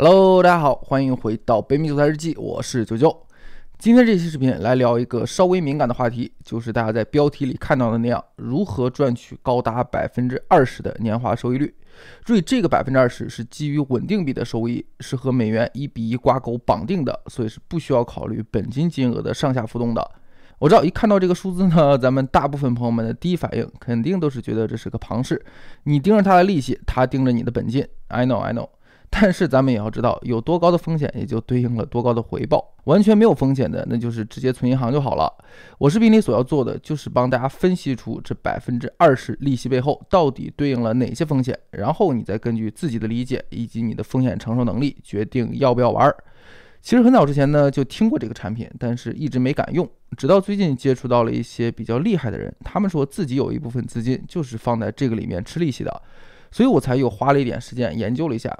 Hello，大家好，欢迎回到北米韭菜日记，我是九九。今天这期视频来聊一个稍微敏感的话题，就是大家在标题里看到的那样，如何赚取高达百分之二十的年化收益率。注意，这个百分之二十是基于稳定币的收益，是和美元一比一挂钩绑定的，所以是不需要考虑本金金额的上下浮动的。我知道，一看到这个数字呢，咱们大部分朋友们的第一反应肯定都是觉得这是个庞氏，你盯着他的利息，他盯着你的本金。I know, I know。但是咱们也要知道，有多高的风险，也就对应了多高的回报。完全没有风险的，那就是直接存银行就好了。我视频里所要做的，就是帮大家分析出这百分之二十利息背后到底对应了哪些风险，然后你再根据自己的理解以及你的风险承受能力，决定要不要玩。其实很早之前呢，就听过这个产品，但是一直没敢用。直到最近接触到了一些比较厉害的人，他们说自己有一部分资金就是放在这个里面吃利息的，所以我才又花了一点时间研究了一下。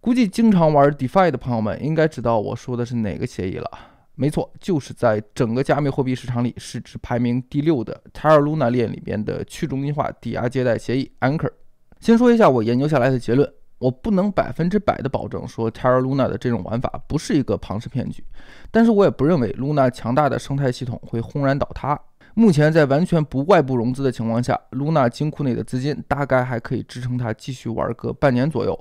估计经常玩 DeFi 的朋友们应该知道我说的是哪个协议了。没错，就是在整个加密货币市场里市值排名第六的 Terra Luna 链里边的去中心化抵押借贷协议 Anchor。先说一下我研究下来的结论，我不能百分之百的保证说 Terra Luna 的这种玩法不是一个庞氏骗局，但是我也不认为 Luna 强大的生态系统会轰然倒塌。目前在完全不外部融资的情况下，Luna 金库内的资金大概还可以支撑它继续玩个半年左右。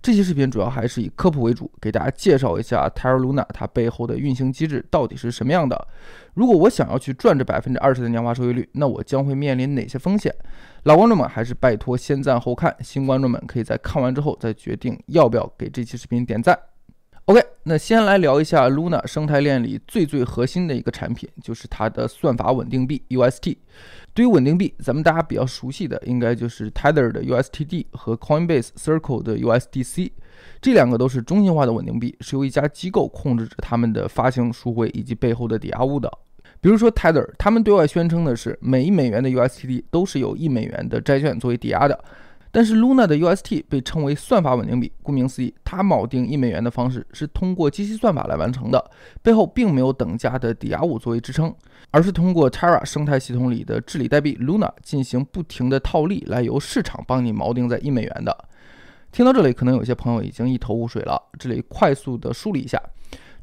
这期视频主要还是以科普为主，给大家介绍一下 Terra Luna 它背后的运行机制到底是什么样的。如果我想要去赚这百分之二十的年化收益率，那我将会面临哪些风险？老观众们还是拜托先赞后看，新观众们可以在看完之后再决定要不要给这期视频点赞。OK，那先来聊一下 Luna 生态链里最最核心的一个产品，就是它的算法稳定币 UST。对于稳定币，咱们大家比较熟悉的应该就是 Tether 的 USTD 和 Coinbase Circle 的 USDC，这两个都是中心化的稳定币，是由一家机构控制着他们的发行赎回以及背后的抵押物的。比如说 Tether，他们对外宣称的是每一美元的 USTD 都是有一美元的债券作为抵押的。但是 Luna 的 UST 被称为算法稳定币，顾名思义，它锚定一美元的方式是通过机器算法来完成的，背后并没有等价的抵押物作为支撑，而是通过 Terra 生态系统里的治理代币 Luna 进行不停的套利，来由市场帮你锚定在一美元的。听到这里，可能有些朋友已经一头雾水了，这里快速的梳理一下，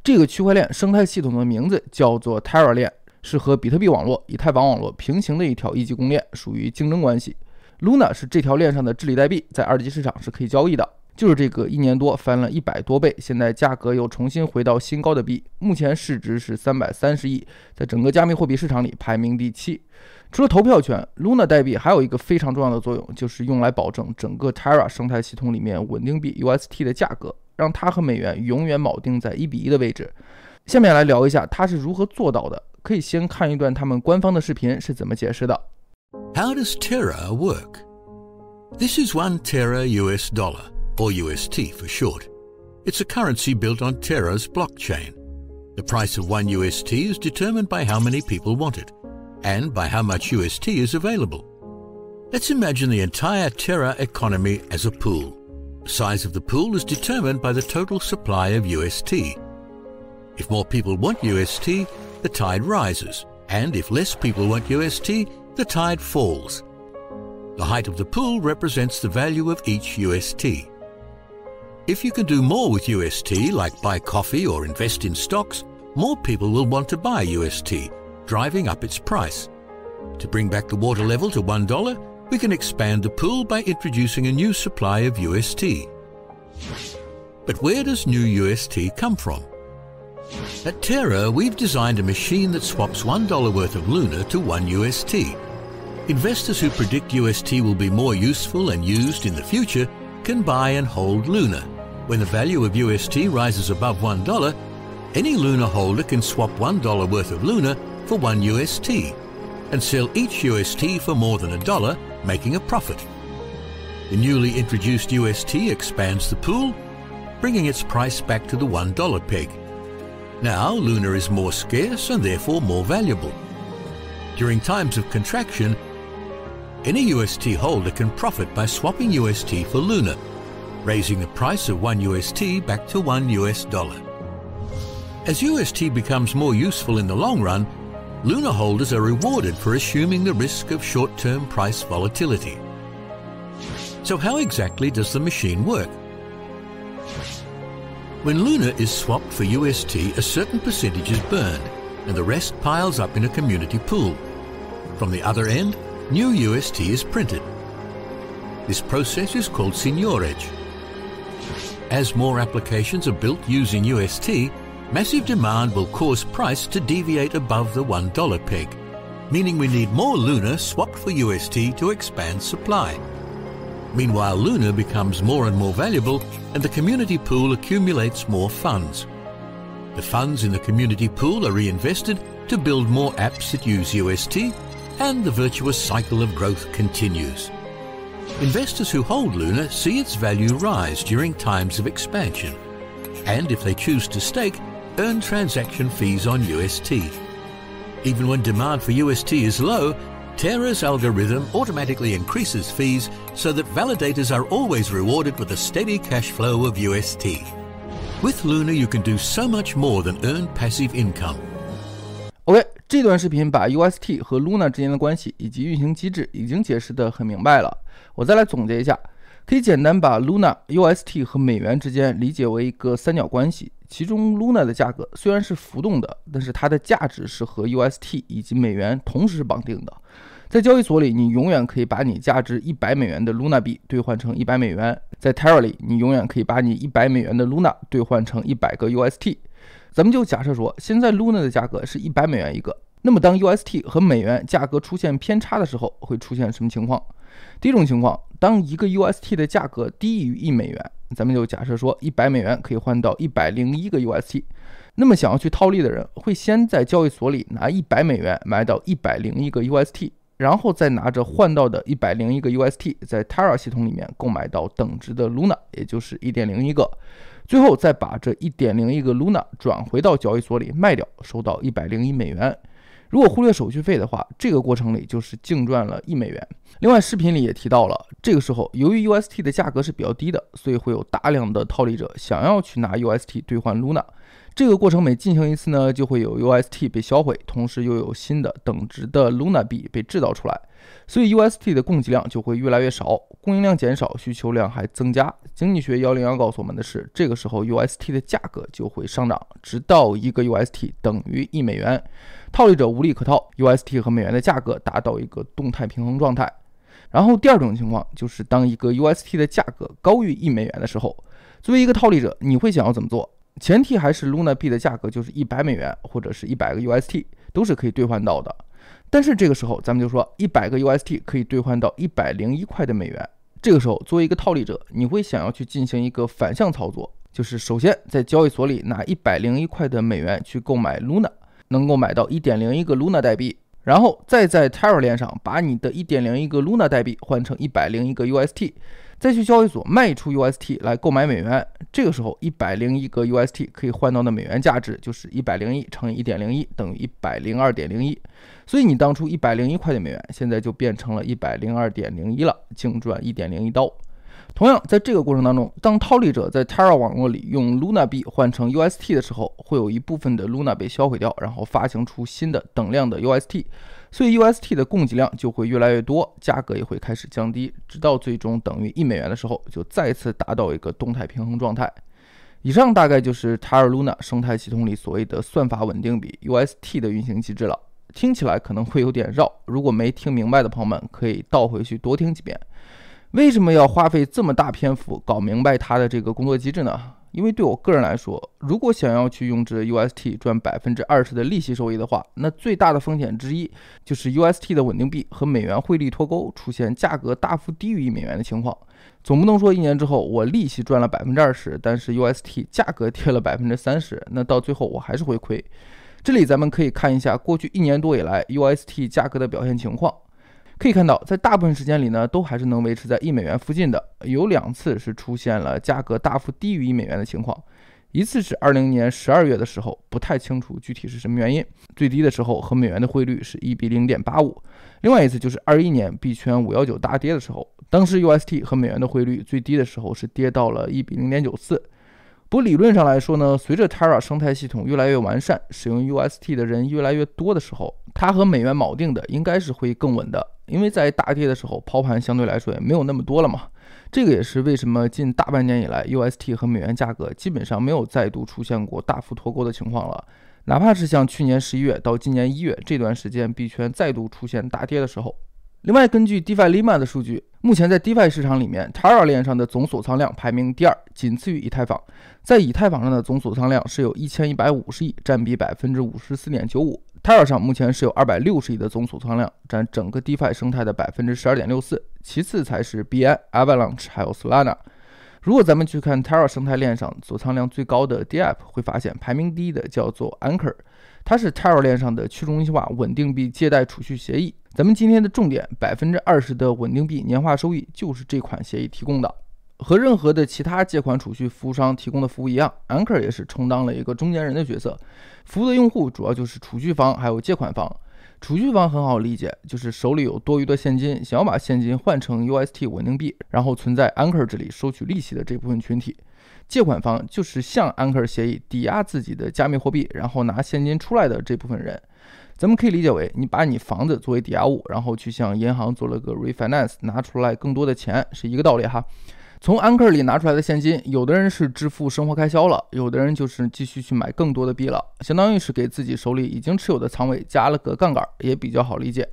这个区块链生态系统的名字叫做 Terra 链，是和比特币网络、以太坊网络平行的一条一级公链，属于竞争关系。Luna 是这条链上的治理代币，在二级市场是可以交易的。就是这个一年多翻了一百多倍，现在价格又重新回到新高的币，目前市值是三百三十亿，在整个加密货币市场里排名第七。除了投票权，Luna 代币还有一个非常重要的作用，就是用来保证整个 Terra 生态系统里面稳定币 UST 的价格，让它和美元永远锚定在一比一的位置。下面来聊一下它是如何做到的，可以先看一段他们官方的视频是怎么解释的。How does Terra work? This is one Terra US dollar, or UST for short. It's a currency built on Terra's blockchain. The price of one UST is determined by how many people want it, and by how much UST is available. Let's imagine the entire Terra economy as a pool. The size of the pool is determined by the total supply of UST. If more people want UST, the tide rises, and if less people want UST, the tide falls. The height of the pool represents the value of each UST. If you can do more with UST, like buy coffee or invest in stocks, more people will want to buy UST, driving up its price. To bring back the water level to $1, we can expand the pool by introducing a new supply of UST. But where does new UST come from? At Terra, we've designed a machine that swaps $1 worth of Luna to 1 UST Investors who predict UST will be more useful and used in the future can buy and hold Luna. When the value of UST rises above $1, any Luna holder can swap $1 worth of Luna for 1 UST and sell each UST for more than a dollar, making a profit. The newly introduced UST expands the pool, bringing its price back to the $1 peg. Now, Luna is more scarce and therefore more valuable. During times of contraction, any UST holder can profit by swapping UST for Luna, raising the price of 1 UST back to 1 US dollar. As UST becomes more useful in the long run, Luna holders are rewarded for assuming the risk of short-term price volatility. So how exactly does the machine work? When Luna is swapped for UST, a certain percentage is burned, and the rest piles up in a community pool. From the other end, new UST is printed. This process is called seigniorage. As more applications are built using UST, massive demand will cause price to deviate above the $1 peg, meaning we need more Luna swapped for UST to expand supply. Meanwhile, Luna becomes more and more valuable and the community pool accumulates more funds. The funds in the community pool are reinvested to build more apps that use UST and the virtuous cycle of growth continues. Investors who hold Luna see its value rise during times of expansion, and if they choose to stake, earn transaction fees on UST. Even when demand for UST is low, Terra's algorithm automatically increases fees so that validators are always rewarded with a steady cash flow of UST. With Luna, you can do so much more than earn passive income. 这段视频把 UST 和 Luna 之间的关系以及运行机制已经解释得很明白了。我再来总结一下，可以简单把 Luna、UST 和美元之间理解为一个三角关系。其中 Luna 的价格虽然是浮动的，但是它的价值是和 UST 以及美元同时绑定的。在交易所里，你永远可以把你价值一百美元的 Luna 币兑换成一百美元；在 Terra 里，你永远可以把你一百美元的 Luna 兑换成一百个 UST。咱们就假设说，现在 Luna 的价格是一百美元一个，那么当 UST 和美元价格出现偏差的时候，会出现什么情况？第一种情况，当一个 UST 的价格低于一美元，咱们就假设说一百美元可以换到一百零一个 UST，那么想要去套利的人会先在交易所里拿一百美元买到一百零一个 UST。然后再拿着换到的一百零一个 UST，在 Terra 系统里面购买到等值的 Luna，也就是一点零一个，最后再把这一点零一个 Luna 转回到交易所里卖掉，收到一百零一美元。如果忽略手续费的话，这个过程里就是净赚了一美元。另外，视频里也提到了，这个时候由于 UST 的价格是比较低的，所以会有大量的套利者想要去拿 UST 兑换 Luna。这个过程每进行一次呢，就会有 UST 被销毁，同时又有新的等值的 Luna 币被制造出来，所以 UST 的供给量就会越来越少，供应量减少，需求量还增加。经济学幺零幺告诉我们的是，这个时候 UST 的价格就会上涨，直到一个 UST 等于一美元，套利者无利可套，UST 和美元的价格达到一个动态平衡状态。然后第二种情况就是当一个 UST 的价格高于一美元的时候，作为一个套利者，你会想要怎么做？前提还是 Luna 币的价格就是一百美元或者是一百个 UST 都是可以兑换到的，但是这个时候咱们就说一百个 UST 可以兑换到一百零一块的美元。这个时候作为一个套利者，你会想要去进行一个反向操作，就是首先在交易所里拿一百零一块的美元去购买 Luna，能够买到一点零一个 Luna 代币，然后再在 Terra 链上把你的一点零一个 Luna 代币换成一百零一个 UST。再去交易所卖出 UST 来购买美元，这个时候一百零一个 UST 可以换到的美元价值就是一百零一乘以一点零一等于一百零二点零一，所以你当初一百零一块的美元现在就变成了一百零二点零一了，净赚一点零一刀。同样，在这个过程当中，当套利者在 Terra 网络里用 Luna 币换成 UST 的时候，会有一部分的 Luna 被销毁掉，然后发行出新的等量的 UST。所以 UST 的供给量就会越来越多，价格也会开始降低，直到最终等于一美元的时候，就再次达到一个动态平衡状态。以上大概就是 Terra Luna 生态系统里所谓的算法稳定比 UST 的运行机制了。听起来可能会有点绕，如果没听明白的朋友们可以倒回去多听几遍。为什么要花费这么大篇幅搞明白它的这个工作机制呢？因为对我个人来说，如果想要去用这 UST 赚百分之二十的利息收益的话，那最大的风险之一就是 UST 的稳定币和美元汇率脱钩，出现价格大幅低于一美元的情况。总不能说一年之后我利息赚了百分之二十，但是 UST 价格跌了百分之三十，那到最后我还是会亏。这里咱们可以看一下过去一年多以来 UST 价格的表现情况。可以看到，在大部分时间里呢，都还是能维持在一美元附近的。有两次是出现了价格大幅低于一美元的情况，一次是二零年十二月的时候，不太清楚具体是什么原因，最低的时候和美元的汇率是一比零点八五。另外一次就是二一年币圈五幺九大跌的时候，当时 UST 和美元的汇率最低的时候是跌到了一比零点九四。不过理论上来说呢，随着 Terra 生态系统越来越完善，使用 UST 的人越来越多的时候，它和美元锚定的应该是会更稳的。因为在大跌的时候，抛盘相对来说也没有那么多了嘛。这个也是为什么近大半年以来，UST 和美元价格基本上没有再度出现过大幅脱钩的情况了。哪怕是像去年十一月到今年一月这段时间，币圈再度出现大跌的时候。另外，根据 DeFi Lima 的数据，目前在 DeFi 市场里面，Terra 链上的总锁仓量排名第二，仅次于以太坊。在以太坊上的总锁仓量是有一千一百五十亿，占比百分之五十四点九五。Terra 上目前是有二百六十亿的总锁仓量，占整个 DeFi 生态的百分之十二点六四。其次才是 BN、Avalanche 还有 Solana。如果咱们去看 Terra 生态链上锁仓量最高的 DApp，会发现排名第一的叫做 Anchor，它是 Terra 链上的去中心化稳定币借贷储蓄协议。咱们今天的重点，百分之二十的稳定币年化收益就是这款协议提供的。和任何的其他借款储蓄服务商提供的服务一样，Anchor 也是充当了一个中间人的角色，服务的用户主要就是储蓄方还有借款方。储蓄方很好理解，就是手里有多余的现金，想要把现金换成 UST 稳定币，然后存在 Anchor 这里收取利息的这部分群体。借款方就是向 Anchor 协议抵押自己的加密货币，然后拿现金出来的这部分人。咱们可以理解为，你把你房子作为抵押物，然后去向银行做了个 refinance，拿出来更多的钱，是一个道理哈。从 Anchor 里拿出来的现金，有的人是支付生活开销了，有的人就是继续去买更多的币了，相当于是给自己手里已经持有的仓位加了个杠杆，也比较好理解。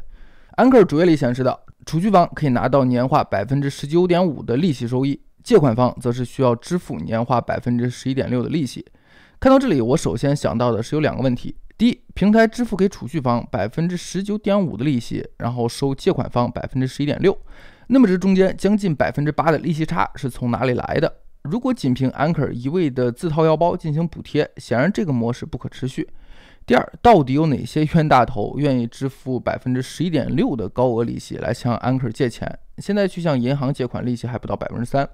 Anchor 主页里显示的，储蓄方可以拿到年化百分之十九点五的利息收益，借款方则是需要支付年化百分之十一点六的利息。看到这里，我首先想到的是有两个问题。第一，平台支付给储蓄方百分之十九点五的利息，然后收借款方百分之十一点六，那么这中间将近百分之八的利息差是从哪里来的？如果仅凭 Anchor 一味的自掏腰包进行补贴，显然这个模式不可持续。第二，到底有哪些冤大头愿意支付百分之十一点六的高额利息来向 Anchor 借钱？现在去向银行借款利息还不到百分之三，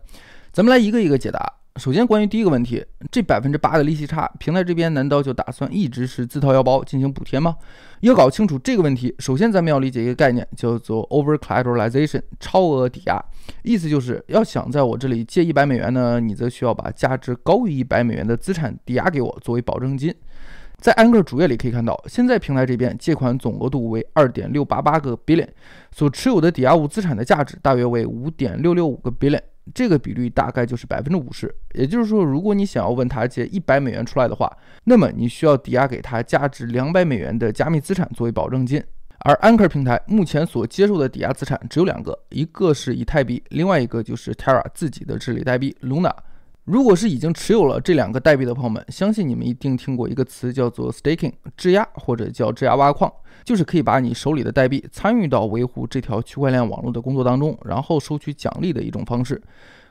咱们来一个一个解答。首先，关于第一个问题，这百分之八的利息差，平台这边难道就打算一直是自掏腰包进行补贴吗？要搞清楚这个问题，首先咱们要理解一个概念，叫做 over collateralization，超额抵押。意思就是要想在我这里借一百美元呢，你则需要把价值高于一百美元的资产抵押给我作为保证金。在 Anchor 主页里可以看到，现在平台这边借款总额度为二点六八八个 billion，所持有的抵押物资产的价值大约为五点六六五个 billion。这个比率大概就是百分之五十，也就是说，如果你想要问他借一百美元出来的话，那么你需要抵押给他价值两百美元的加密资产作为保证金。而 Anchor 平台目前所接受的抵押资产只有两个，一个是以太币，另外一个就是 Terra 自己的治理代币 Luna。如果是已经持有了这两个代币的朋友们，相信你们一定听过一个词叫做 staking 质押，或者叫质押挖矿，就是可以把你手里的代币参与到维护这条区块链网络的工作当中，然后收取奖励的一种方式。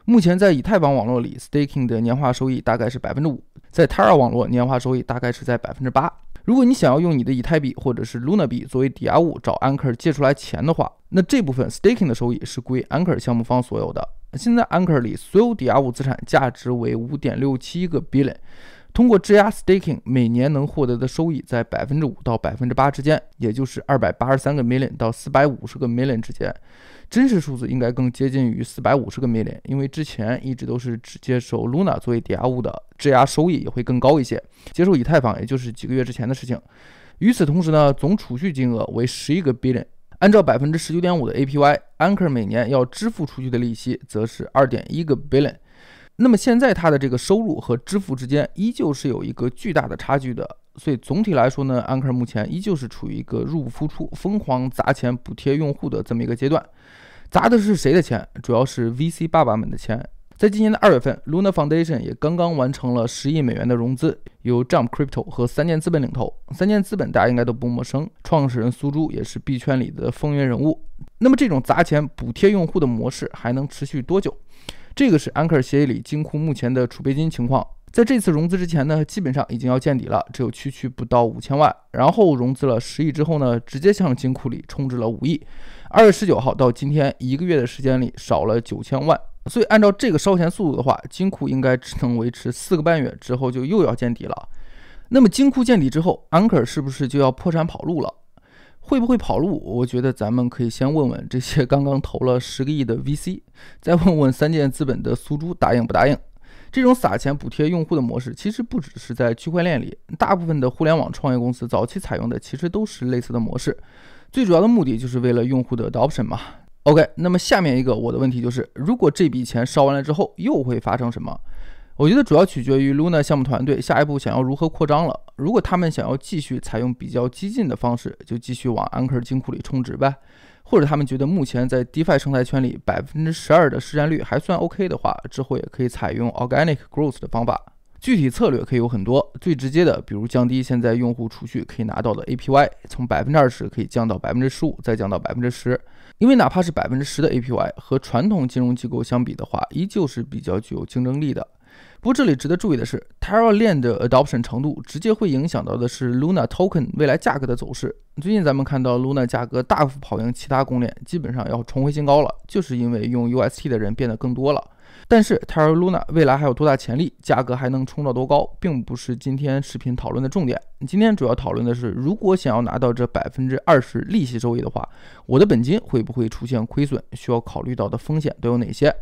目前在以太坊网络里，staking 的年化收益大概是百分之五，在 Terra 网络年化收益大概是在百分之八。如果你想要用你的以太币或者是 Luna 币作为抵押物找 Anchor 借出来钱的话，那这部分 staking 的收益是归 Anchor 项目方所有的。现在 Anchor 里所有抵押物资产价值为五点六七个 billion，通过质押 staking 每年能获得的收益在百分之五到百分之八之间，也就是二百八十三个 million 到四百五十个 million 之间。真实数字应该更接近于四百五十个 million，因为之前一直都是只接受 Luna 作为抵押物的，质押收益也会更高一些。接受以太坊也就是几个月之前的事情。与此同时呢，总储蓄金额为十一个 billion，按照百分之十九点五的 APY，Anchor 每年要支付出去的利息则是二点一个 billion。那么现在它的这个收入和支付之间依旧是有一个巨大的差距的。所以总体来说呢，Anchor 目前依旧是处于一个入不敷出、疯狂砸钱补贴用户的这么一个阶段。砸的是谁的钱？主要是 VC 爸爸们的钱。在今年的二月份，Luna Foundation 也刚刚完成了十亿美元的融资，由 Jump Crypto 和三箭资本领投。三箭资本大家应该都不陌生，创始人苏朱也是币圈里的风云人物。那么这种砸钱补贴用户的模式还能持续多久？这个是 Anchor 协议里金库目前的储备金情况。在这次融资之前呢，基本上已经要见底了，只有区区不到五千万。然后融资了十亿之后呢，直接向金库里充值了五亿。二月十九号到今天一个月的时间里少了九千万，所以按照这个烧钱速度的话，金库应该只能维持四个半月之后就又要见底了。那么金库见底之后，Anchor 是不是就要破产跑路了？会不会跑路？我觉得咱们可以先问问这些刚刚投了十个亿的 VC，再问问三箭资本的苏猪答应不答应。这种撒钱补贴用户的模式，其实不只是在区块链里，大部分的互联网创业公司早期采用的其实都是类似的模式。最主要的目的就是为了用户的 adoption 嘛。OK，那么下面一个我的问题就是，如果这笔钱烧完了之后，又会发生什么？我觉得主要取决于 Luna 项目团队下一步想要如何扩张了。如果他们想要继续采用比较激进的方式，就继续往 Anchor 金库里充值呗。或者他们觉得目前在 DeFi 生态圈里百分之十二的市占率还算 OK 的话，之后也可以采用 Organic Growth 的方法。具体策略可以有很多，最直接的，比如降低现在用户储蓄可以拿到的 APY，从百分之二十可以降到百分之十五，再降到百分之十。因为哪怕是百分之十的 APY，和传统金融机构相比的话，依旧是比较具有竞争力的。不过这里值得注意的是，Terra 链的 adoption 程度直接会影响到的是 Luna Token 未来价格的走势。最近咱们看到 Luna 价格大幅跑赢其他公链，基本上要重回新高了，就是因为用 UST 的人变得更多了。但是 Terra Luna 未来还有多大潜力，价格还能冲到多高，并不是今天视频讨论的重点。今天主要讨论的是，如果想要拿到这百分之二十利息收益的话，我的本金会不会出现亏损？需要考虑到的风险都有哪些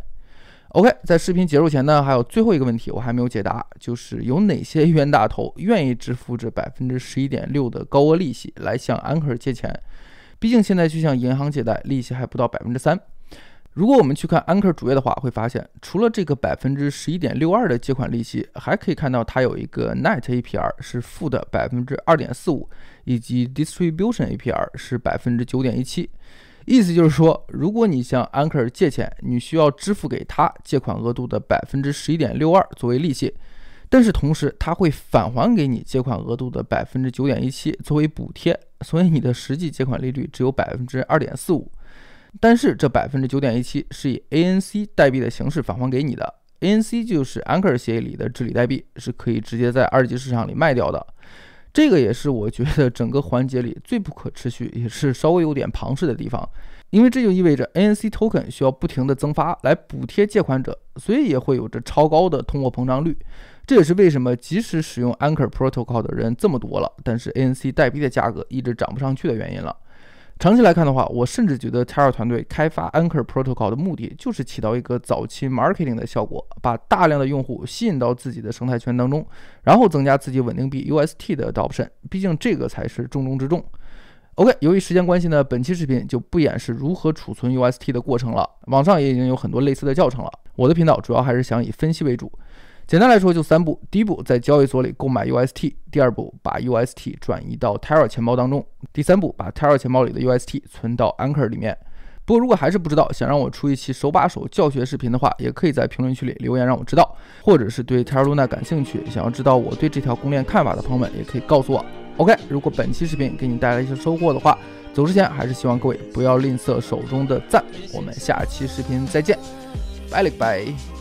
？OK，在视频结束前呢，还有最后一个问题我还没有解答，就是有哪些冤大头愿意支付这百分之十一点六的高额利息来向 Anchor 借钱？毕竟现在去向银行借贷，利息还不到百分之三。如果我们去看 Anchor 主页的话，会发现除了这个百分之十一点六二的借款利息，还可以看到它有一个 Net APR 是负的百分之二点四五，以及 Distribution APR 是百分之九点一七。意思就是说，如果你向 Anchor 借钱，你需要支付给他借款额度的百分之十一点六二作为利息，但是同时他会返还给你借款额度的百分之九点一七作为补贴，所以你的实际借款利率只有百分之二点四五。但是这百分之九点一七是以 ANC 代币的形式返还给你的，ANC 就是 Anchor 协议里的治理代币，是可以直接在二级市场里卖掉的。这个也是我觉得整个环节里最不可持续，也是稍微有点庞氏的地方，因为这就意味着 ANC token 需要不停的增发来补贴借款者，所以也会有着超高的通货膨胀率。这也是为什么即使使用 Anchor Protocol 的人这么多了，但是 ANC 代币的价格一直涨不上去的原因了。长期来看的话，我甚至觉得 Terra 团队开发 Anchor Protocol 的目的就是起到一个早期 marketing 的效果，把大量的用户吸引到自己的生态圈当中，然后增加自己稳定币 UST 的 adoption。毕竟这个才是重中之重。OK，由于时间关系呢，本期视频就不演示如何储存 UST 的过程了，网上也已经有很多类似的教程了。我的频道主要还是想以分析为主。简单来说就三步：第一步，在交易所里购买 UST；第二步，把 UST 转移到 Terra 钱包当中；第三步，把 Terra 钱包里的 UST 存到 Anchor 里面。不过如果还是不知道，想让我出一期手把手教学视频的话，也可以在评论区里留言让我知道。或者是对 Terra Luna 感兴趣，想要知道我对这条公链看法的朋友们，也可以告诉我。OK，如果本期视频给你带来一些收获的话，走之前还是希望各位不要吝啬手中的赞。我们下期视频再见，拜了个拜。